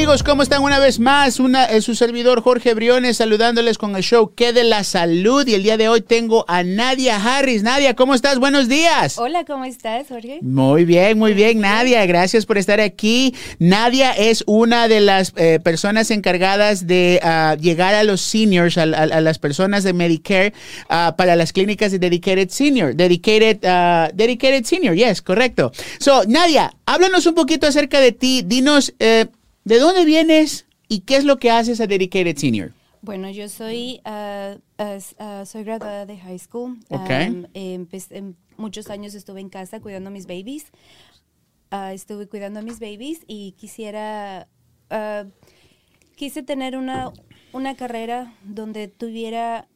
Amigos, ¿cómo están una vez más? Una, es su servidor Jorge Briones saludándoles con el show Que de la Salud y el día de hoy tengo a Nadia Harris. Nadia, ¿cómo estás? Buenos días. Hola, ¿cómo estás, Jorge? Muy bien, muy bien, Nadia. Gracias por estar aquí. Nadia es una de las eh, personas encargadas de ah, llegar a los seniors, a, a- a las personas de Medicare ah, para las clínicas de Dedicated Senior. Dedicated, ah, dedicated Senior, yes, correcto. So, Nadia, háblanos un poquito acerca de ti. Dinos, eh, ¿de dónde vienes y qué es lo que haces a Dedicated Senior? Bueno, yo soy, ah, ah, ah, soy graduada de high school. Ok. Am, empecé- em, muchos años estuve en casa cuidando a mis babies. Ah, estuve cuidando a mis babies y quisiera, ah, quise tener una, una carrera donde tuviera,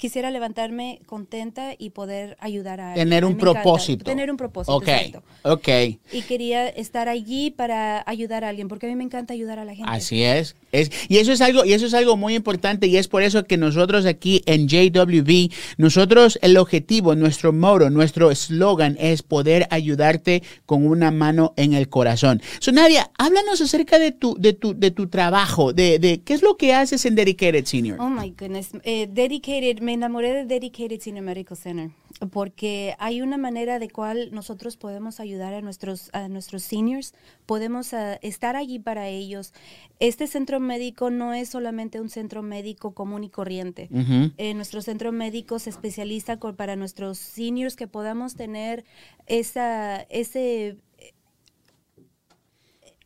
quisiera levantarme contenta y poder ayudar a alguien. Tener un propósito. Tener un propósito, Ok, exacto. ok. Y quería estar allí para ayudar a alguien, porque a mí me encanta ayudar a la gente. Así es. es. Y eso es algo, y eso es algo muy importante, y es por eso que nosotros aquí en JWB, nosotros el objetivo, nuestro motto, nuestro eslogan es poder ayudarte con una mano en el corazón. So, Nadia, háblanos acerca de tu, de tu, de tu trabajo, de, de qué es lo que haces en Dedicated Senior. Oh my goodness. Eh, dedicated, me enamoré de Dedicated Senior Medical Center porque hay una manera de cual nosotros podemos ayudar a nuestros, a nuestros seniors, podemos ah, estar allí para ellos. Este centro médico no es solamente un centro médico común y corriente. Eh, nuestro centro médico se especializa con- para nuestros seniors que podamos tener esa, ese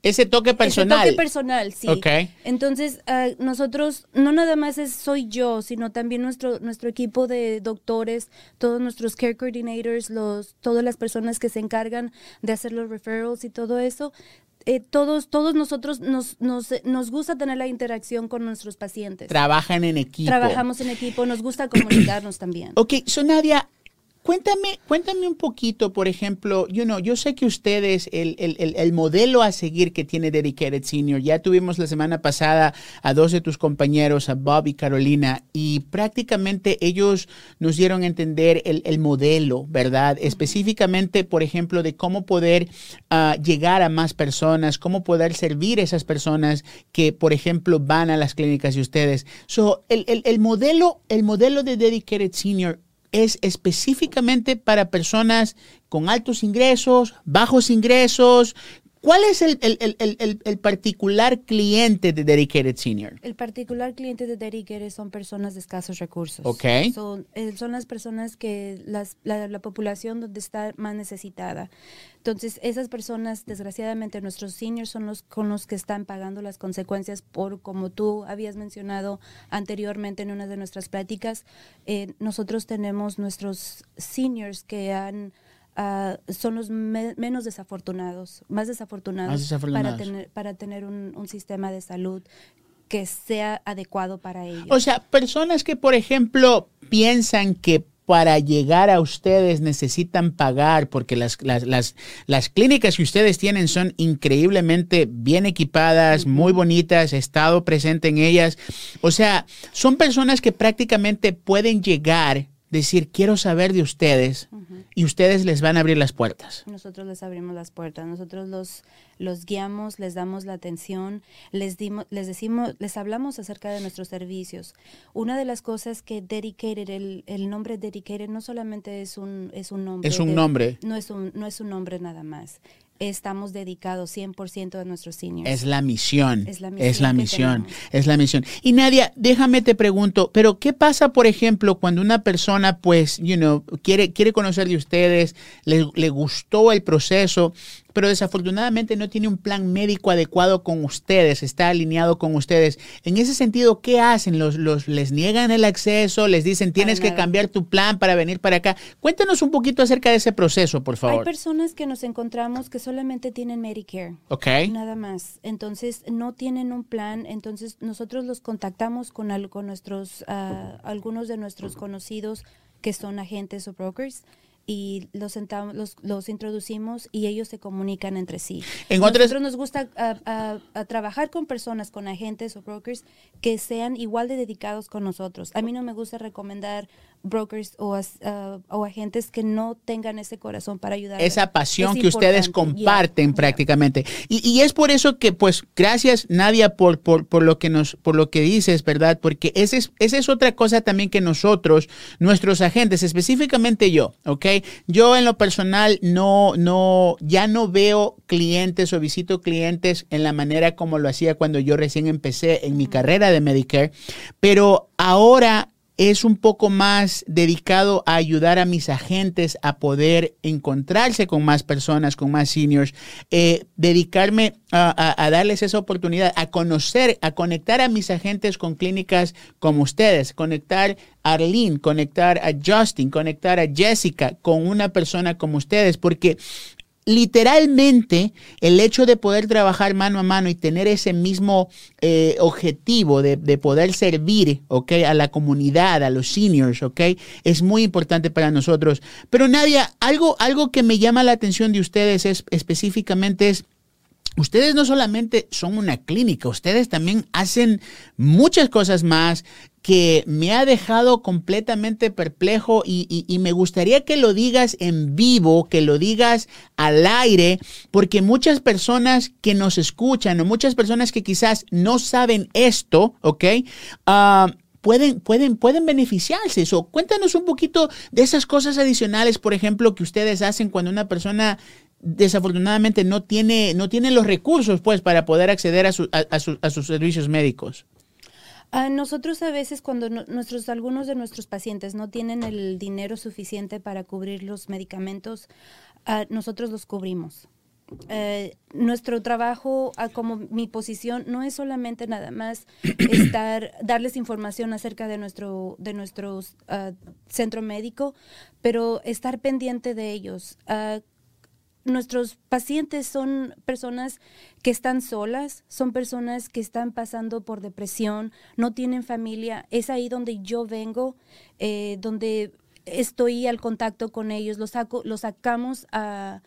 Ese toque personal. ese toque personal, sí. Ok. Entonces, ah, nosotros, no nada más es soy yo, sino también nuestro, nuestro equipo de doctores, todos nuestros care coordinators, los, todas las personas que se encargan de hacer los referrals y todo eso. eh, todos, todos nosotros nos, nos, nos gusta tener la interacción con nuestros pacientes. Trabajan en equipo. Trabajamos en equipo, nos gusta comunicarnos también. Ok, so Nadia, cuéntame, cuéntame un poquito, por ejemplo, you know, yo sé que ustedes, el, el, el, el modelo a seguir que tiene Dedicated Senior, ya tuvimos la semana pasada a dos de tus compañeros, a Bob y Carolina, y prácticamente ellos nos dieron a entender el, el modelo, ¿verdad? Específicamente, por ejemplo, de cómo poder ah, llegar a más personas, cómo poder servir a esas personas que, por ejemplo, van a las clínicas de ustedes. So, el, el, el modelo, el modelo de Dedicated Senior es específicamente para personas con altos ingresos, bajos ingresos. ¿Cuál es el, el- el- el- particular cliente de Dedicated Senior? El particular cliente de Dedicated son personas de escasos recursos. Ok. Son, eh, son las personas que las, la, la población donde está más necesitada. Entonces, esas personas, desgraciadamente, nuestros seniors son los con los que están pagando las consecuencias por, como tú habías mencionado anteriormente en una de nuestras pláticas, eh, nosotros tenemos nuestros seniors que han... ah, son los me- menos desafortunados, más desafortunados, Más desafortunados. para tener, para tener un, un sistema de salud que sea adecuado para ellos. O sea, personas que, por ejemplo, piensan que para llegar a ustedes necesitan pagar porque las, las, las, las clínicas que ustedes tienen son increíblemente bien equipadas, muy bonitas, he estado presente en ellas. O sea, son personas que prácticamente pueden llegar, decir, quiero saber de ustedes y ustedes les van a abrir las puertas. Nosotros les abrimos las puertas, nosotros los, los guiamos, les damos la atención, les, dimos, les decimos, les hablamos acerca de nuestros servicios. Una de las cosas que Dedicated, el, el nombre Dedicated no solamente es un, es un nombre. Es un de- nombre. No es un, no es un nombre nada más. Estamos dedicados 100% a nuestros seniors. Es la misión. Es la Es la misión misión. Es la misión. Y Nadia, déjame te pregunto, pero ¿qué pasa, por ejemplo, cuando una persona, pues, you know, quiere, quiere conocer de ustedes, le, le gustó el proceso, pero desafortunadamente no tiene un plan médico adecuado con ustedes, está alineado con ustedes. En ese sentido, ¿qué hacen? ¿Los, los, ¿Les niegan el acceso? ¿Les dicen tienes que cambiar tu plan para venir para acá? Cuéntanos un poquito acerca de ese proceso, por Hay favor. personas que nos encontramos que solamente tienen Medicare. Ok. Nada más. Entonces, no tienen un plan. Entonces, nosotros los contactamos con, al- con nuestros, ah, algunos de nuestros conocidos que son agentes o brokers y los, sentamos, los, los introducimos y ellos se comunican entre sí. En Nosotros nos gusta ah, ah, trabajar con personas, con agentes o brokers que sean igual de dedicados con nosotros. A mí no me gusta recomendar brokers o, o, agentes que no tengan ese corazón para ayudar. Esa pasión que ustedes comparten prácticamente. Y, y, es por eso que, pues, gracias Nadia por, por, por, lo que nos, por lo que dices, ¿verdad? Porque esa es, esa es otra cosa también que nosotros, nuestros agentes, específicamente yo, ¿ok? Yo en lo personal no, no, ya no veo clientes o visito clientes en la manera como lo hacía cuando yo recién empecé en mi carrera de Medicare, pero ahora es un poco más dedicado a ayudar a mis agentes a poder encontrarse con más personas, con más seniors, eh, dedicarme a, darles esa oportunidad, a conocer, a conectar a mis agentes con clínicas como ustedes, conectar a Arlene, conectar a Justin, conectar a Jessica con una persona como ustedes, porque literalmente el hecho de poder trabajar mano a mano y tener ese mismo eh, objetivo de, poder servir ¿okay? a la comunidad, a los seniors, ¿okay? es muy importante para nosotros. Pero Nadia, algo, algo que me llama la atención de ustedes es específicamente es Ustedes no solamente son una clínica, ustedes también hacen muchas cosas más que me ha dejado completamente perplejo y, me gustaría que lo digas en vivo, que lo digas al aire, porque muchas personas que nos escuchan o muchas personas que quizás no saben esto, ¿ok? Ah, pueden, pueden, pueden beneficiarse. Cuéntanos un poquito de esas cosas adicionales, por ejemplo, que ustedes hacen cuando una persona desafortunadamente no tiene, no tiene los recursos pues para poder acceder a, a, sus servicios médicos. A nosotros a veces cuando nuestros algunos de nuestros pacientes no tienen el dinero suficiente para cubrir los medicamentos, nosotros los cubrimos. Eh, nuestro trabajo, como mi posición, no es solamente nada más estar, darles información acerca de nuestro, de nuestro centro médico, pero estar pendiente de ellos nuestros pacientes son personas que están solas, son personas que están pasando por depresión, no tienen familia. Es ahí donde yo vengo, eh, donde estoy al contacto con ellos, los, saco, los sacamos a,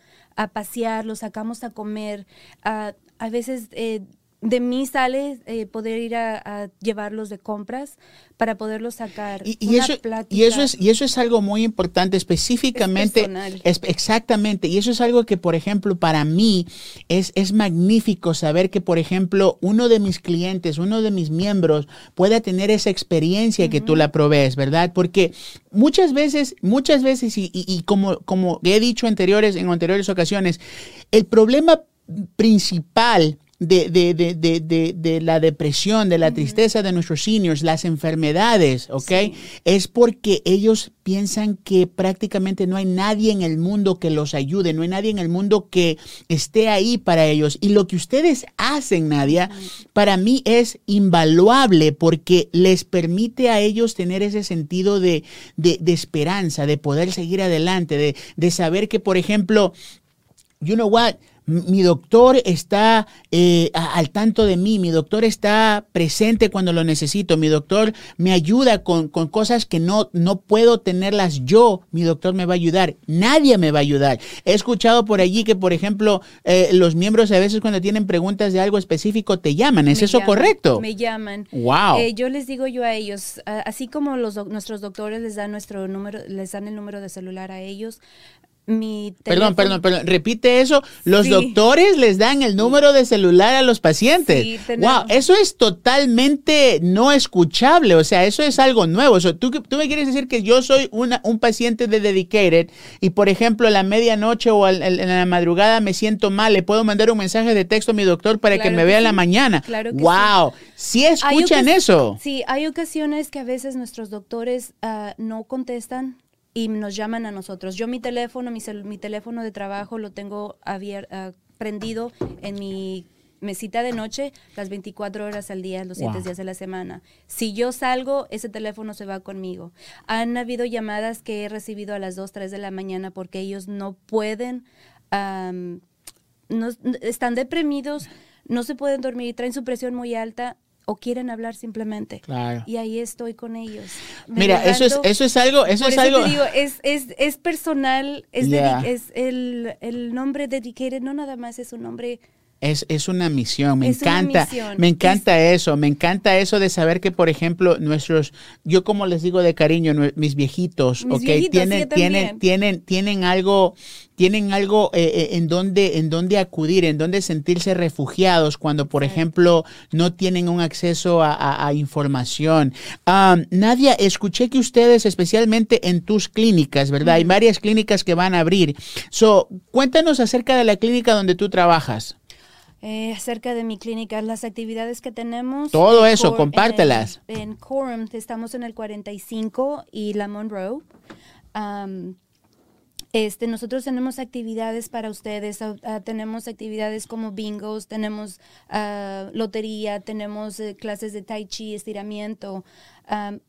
pasear, los sacamos a comer. a veces eh, de mí sale eh, poder ir a, llevarlos de compras para poderlos sacar. Y, eso, y, eso, es, y eso es algo muy importante, específicamente. Es exactamente. Y eso es algo que, por ejemplo, para mí es, es magnífico saber que, por ejemplo, uno de mis clientes, uno de mis miembros pueda tener esa experiencia que tú la provees, ¿verdad? Porque muchas veces, muchas veces, y, y como, como he dicho anteriores, en anteriores ocasiones, el problema principal de, de, de, de, la depresión, de la tristeza de nuestros seniors, las enfermedades, ¿ok? Es porque ellos piensan que prácticamente no hay nadie en el mundo que los ayude, no hay nadie en el mundo que esté ahí para ellos. Y lo que ustedes hacen, Nadia, para mí es invaluable porque les permite a ellos tener ese sentido de, de, de esperanza, de poder seguir adelante, de, de saber que, por ejemplo, you know what? mi doctor está eh, al tanto de mí, mi doctor está presente cuando lo necesito, mi doctor me ayuda con, cosas que no, no puedo tenerlas yo, mi doctor me va a ayudar, nadie me va a ayudar. He escuchado por allí que, por ejemplo, eh, los miembros a veces cuando tienen preguntas de algo específico te llaman, ¿es eso correcto? Me llaman. Wow. Eh, yo les digo yo a ellos, así como los, nuestros doctores les dan nuestro número, les dan el número de celular a ellos, Perdón, perdón, perdón. Repite eso. Los doctores les dan el número de celular a los pacientes. wow, eso es totalmente no escuchable. O sea, eso es algo nuevo. ¿tú, tú me quieres decir que yo soy una, un paciente de Dedicated y, por ejemplo, a la medianoche o en la madrugada me siento mal, le puedo mandar un mensaje de texto a mi doctor para que me vea en la mañana. Claro wow, sí. escuchan eso. Sí, hay ocasiones que a veces nuestros doctores ah, no contestan y nos llaman a nosotros. Yo mi teléfono, mi, mi teléfono de trabajo lo tengo abierto, ah, prendido en mi mesita de noche las 24 horas al día, los 7 días de la semana. Si yo salgo, ese teléfono se va conmigo. Han habido llamadas que he recibido a las 2, 3 de la mañana porque ellos no pueden, no, están deprimidos, no se pueden dormir, traen su presión muy alta o quieren hablar simplemente. Claro. Y ahí estoy con ellos. Mira, eso es, eso es algo, eso es algo. Te digo, es, es, es personal, es, es el, el, nombre dedicated, no nada más es un nombre Es, es, una misión, me Es encanta, misión. me encanta eso, me encanta eso de saber que, por ejemplo, nuestros, yo como les digo de cariño, mis viejitos, Mis ok, viejitos, tienen, tienen, tienen, tienen algo, tienen algo eh, eh, en donde, en donde acudir, en donde sentirse refugiados cuando, por ejemplo, no tienen un acceso a, a- a información. Um, Nadia, escuché que ustedes, especialmente en tus clínicas, ¿verdad? Hay varias clínicas que van a abrir. So, cuéntanos acerca de la clínica donde tú trabajas. Eh, acerca de mi clínica, las actividades que tenemos. Todo eso, Cor- compártelas. En, en Coram estamos en el 45 y la Monroe. Am, este, nosotros tenemos actividades para ustedes, ah, tenemos actividades como bingos, tenemos ah, lotería, tenemos eh, clases de tai chi, estiramiento. Am,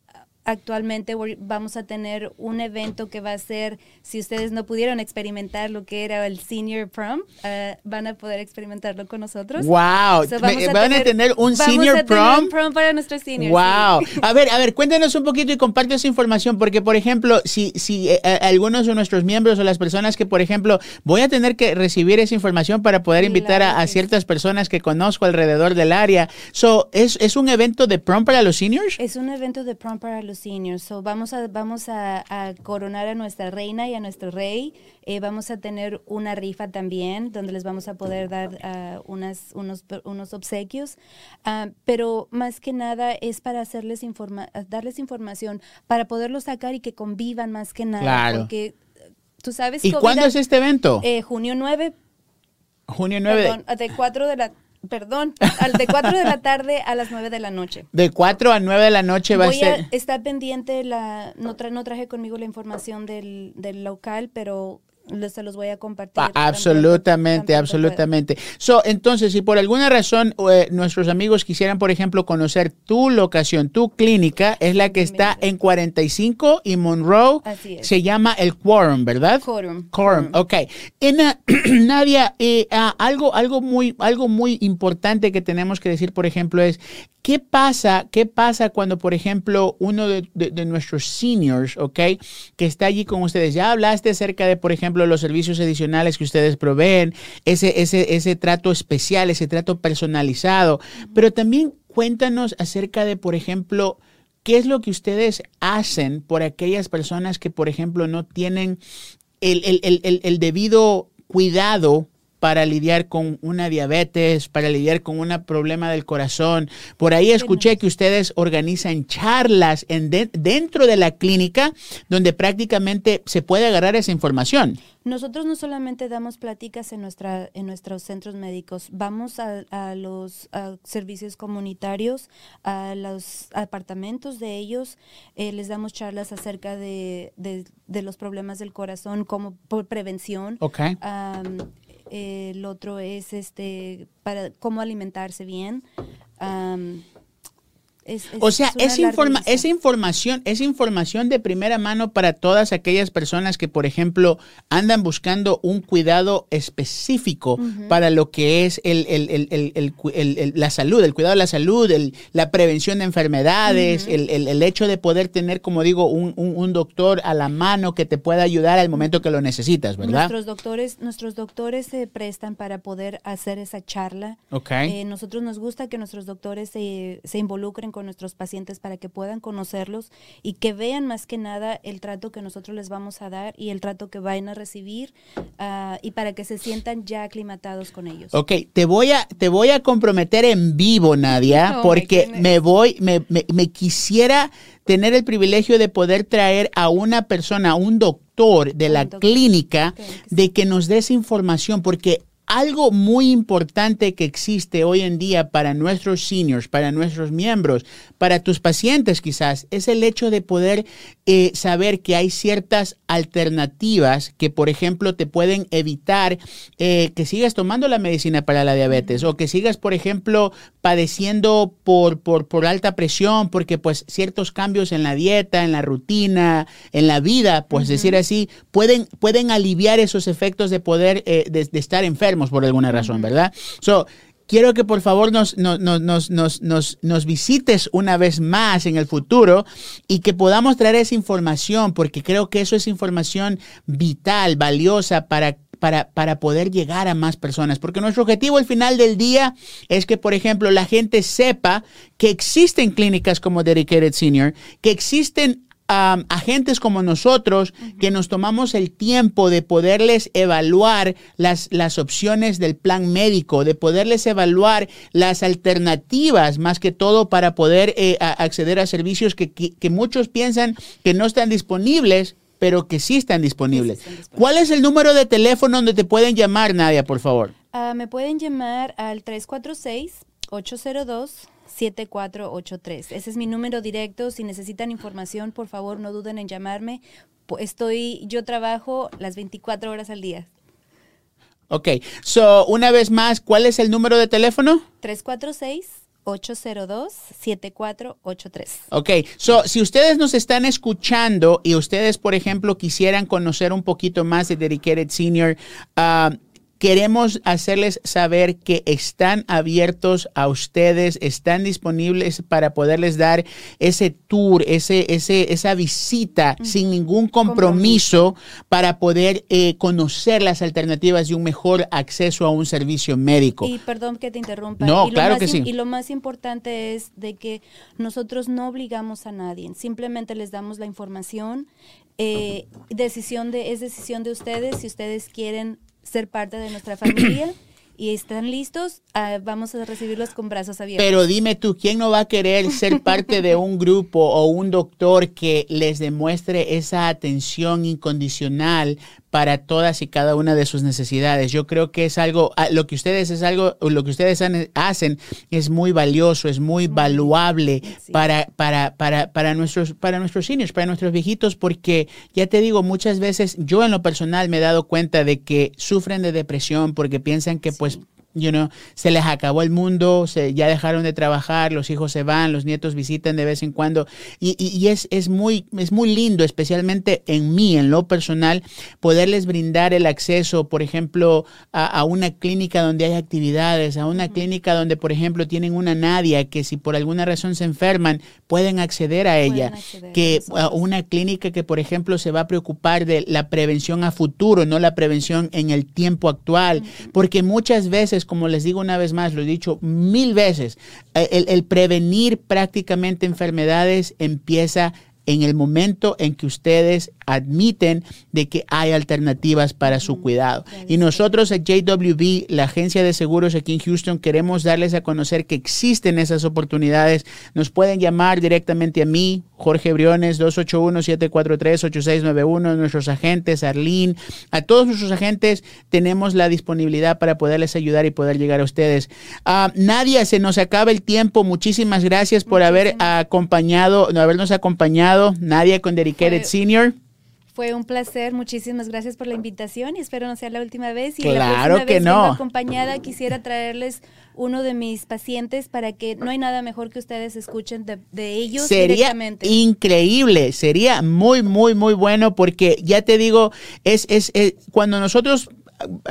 actualmente vamos a tener un evento que va a ser, si ustedes no pudieron experimentar lo que era el Senior Prom, ah, van a poder experimentarlo con nosotros. Wow, So, me- van a tener un senior a tener prom. un prom para nuestros seniors. Wow. sí. A ver, a ver, cuéntanos un poquito y comparte esa información, porque, por ejemplo, si, si eh, eh, algunos de nuestros miembros o las personas que, por ejemplo, voy a tener que recibir esa información para poder invitar a, Claro a ciertas personas que conozco alrededor del área. So, ¿es, ¿Es un evento de prom para los seniors? Es un evento de prom para los seniors. So vamos a, vamos a, a coronar a nuestra reina y a nuestro rey. Eh, vamos a tener una rifa también, donde les vamos a poder dar ah, unas, unos, unos obsequios. Ah, pero más que nada es para hacerles informa darles información, para poderlos sacar y que convivan más que nada. Claro. Porque eh, tú sabes ¿Y COVID cuándo es este evento? eh, junio 9, Junio 9. perdón, de 4 de la perdón, al de 4 de la tarde a las 9 de la noche. De 4 a 9 de la noche va a Voy ser. a estar pendiente, la, no, tra- no traje conmigo la información del, del local, pero se los voy a compartir. Pronto- absolutamente, absolutamente. So, entonces, si por alguna razón eh, nuestros amigos quisieran, por ejemplo, conocer tu locación, tu clínica, es la que está en 45 y Monroe. Así es. Se llama el Quorum, ¿verdad? Quorum. Quorum, ok. En, ah, Nadia, eh, ah, algo, algo, muy, algo muy importante que tenemos que decir, por ejemplo, es ¿qué pasa, qué pasa cuando, por ejemplo, uno de, de- de nuestros seniors, ok, que está allí con ustedes? Ya hablaste acerca de, por ejemplo, los servicios adicionales que ustedes proveen, ese, ese, ese trato especial, ese trato personalizado, pero también cuéntanos acerca de, por ejemplo, ¿Qué es lo que ustedes hacen por aquellas personas que, por ejemplo, no tienen el, el- el- el- el debido cuidado para lidiar con una diabetes, para lidiar con un problema del corazón? Por ahí escuché que ustedes organizan charlas en de- dentro de la clínica donde prácticamente se puede agarrar esa información. Nosotros no solamente damos pláticas en, nuestra, en nuestros centros médicos, vamos a, a los a servicios comunitarios, a los apartamentos de ellos, eh, les damos charlas acerca de, de- de los problemas del corazón como por prevención. Ok. Am, el otro es este para cómo alimentarse bien. Es- es- O sea, es informa- esa información, es información de primera mano para todas aquellas personas que, por ejemplo, andan buscando un cuidado específico para lo que es el, el- el- la salud, el cuidado de la salud, el- la prevención de enfermedades, el, el- el hecho de poder tener, como digo, un, un- un doctor a la mano que te pueda ayudar al momento que lo necesitas, ¿verdad? Nuestros doctores, nuestros doctores se prestan para poder hacer esa charla. Ok. Eh, nosotros nos gusta que nuestros doctores se, se involucren con nuestros pacientes para que puedan conocerlos y que vean más que nada el trato que nosotros les vamos a dar y el trato que vayan a recibir ah, y para que se sientan ya aclimatados con ellos. Ok, te voy a, te voy a comprometer en vivo, Nadia, porque me voy, me, me- me quisiera tener el privilegio de poder traer a una persona, a un doctor de la doctor. clínica, de que nos des información, porque algo muy importante que existe hoy en día para nuestros seniors, para nuestros miembros, para tus pacientes quizás, es el hecho de poder eh, saber que hay ciertas alternativas que, por ejemplo, te pueden evitar eh, que sigas tomando la medicina para la diabetes o que sigas, por ejemplo, padeciendo por, por, por alta presión, porque pues ciertos cambios en la dieta, en la rutina, en la vida, pues decir así, pueden, pueden aliviar esos efectos de poder, eh, de, de estar por alguna razón, ¿verdad? So, Quiero que por favor nos, nos, nos, nos visites una vez más en el futuro y que podamos traer esa información, porque creo que eso es información vital, valiosa para, para, para poder llegar a más personas. Porque nuestro objetivo al final del día es que, por ejemplo, la gente sepa que existen clínicas como Dedicated Senior, que existen agentes como nosotros que nos tomamos el tiempo de poderles evaluar las, las opciones del plan médico, de poderles evaluar las alternativas, más que todo para poder eh, acceder a servicios que, que, muchos piensan que no están disponibles, pero que sí están disponibles. ¿Cuál es el número de teléfono donde te pueden llamar, Nadia, por favor? Ah, me pueden llamar al 346 802 7483. Ese es mi número directo. Si necesitan información, por favor, no duden en llamarme. Estoy, yo trabajo las 24 horas al día. Ok, so una vez más, ¿cuál es el número de teléfono? 346-802-7483. Ok, so si ustedes nos están escuchando y ustedes, por ejemplo, quisieran conocer un poquito más de Dedicated Senior, uh, Queremos hacerles saber que están abiertos a ustedes, están disponibles para poderles dar ese tour, ese, ese, esa visita sin ningún compromiso, para poder eh, conocer las alternativas de un mejor acceso a un servicio médico. Y perdón que te interrumpa. No, claro que sí. Y lo más importante es de que nosotros no obligamos a nadie, simplemente les damos la información. Eh, decisión de, es decisión de ustedes si ustedes quieren ser parte de nuestra familia y están listos, ah, vamos a recibirlos con brazos abiertos. Pero dime tú, ¿quién no va a querer ser parte de un grupo o un doctor que les demuestre esa atención incondicional para todas y cada una de sus necesidades? Yo creo que es algo, ah, lo que ustedes es algo, lo que ustedes hacen es muy valioso, es muy valuable para, para, para, para nuestros, para nuestros seniors, para nuestros viejitos, porque ya te digo, muchas veces yo en lo personal me he dado cuenta de que sufren de depresión porque piensan que pues you know, se les acabó el mundo, se, ya dejaron de trabajar, los hijos se van, los nietos visitan de vez en cuando. Y, y, es, es, muy, es muy lindo, especialmente en mí, en lo personal, poderles brindar el acceso, por ejemplo, a, a una clínica donde hay actividades, a una clínica donde, por ejemplo, tienen una Nadia que si por alguna razón se enferman, pueden acceder a ella. que a una clínica que, por ejemplo, se va a preocupar de la prevención a futuro, no la prevención en el tiempo actual. Porque muchas veces como les digo una vez más, lo he dicho mil veces, el, el prevenir prácticamente enfermedades empieza en el momento en que ustedes admiten de que hay alternativas para su cuidado. Y nosotros a JWB, la agencia de seguros aquí en Houston, queremos darles a conocer que existen esas oportunidades. Nos pueden llamar directamente a mí, Jorge Briones, 281-743-8691, nuestros agentes, Arlene, a todos nuestros agentes tenemos la disponibilidad para poderles ayudar y poder llegar a ustedes. Uh, Nadia, se nos acaba el tiempo. Muchísimas gracias por haber acompañado, habernos acompañado. Nadia con Dedicated Senior. Fue un placer, muchísimas gracias por la invitación y espero no sea la última vez. Y claro la que vez no. acompañada quisiera traerles uno de mis pacientes para que no hay nada mejor que ustedes escuchen de, de ellos sería increíble, sería muy, muy, muy bueno porque ya te digo, es, es, es cuando nosotros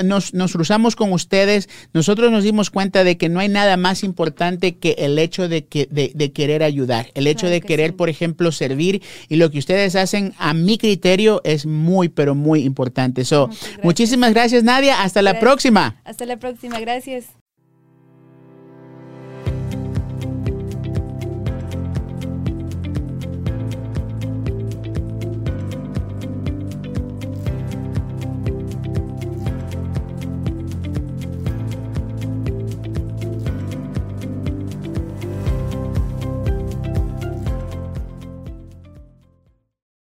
nos, nos, cruzamos con ustedes, nosotros nos dimos cuenta de que no hay nada más importante que el hecho de, que, de, querer ayudar, el hecho de querer, por ejemplo, servir y lo que ustedes hacen, a mi criterio, es muy, pero muy importante. So, muchísimas gracias, Nadia. Hasta la próxima. Hasta la próxima. Gracias.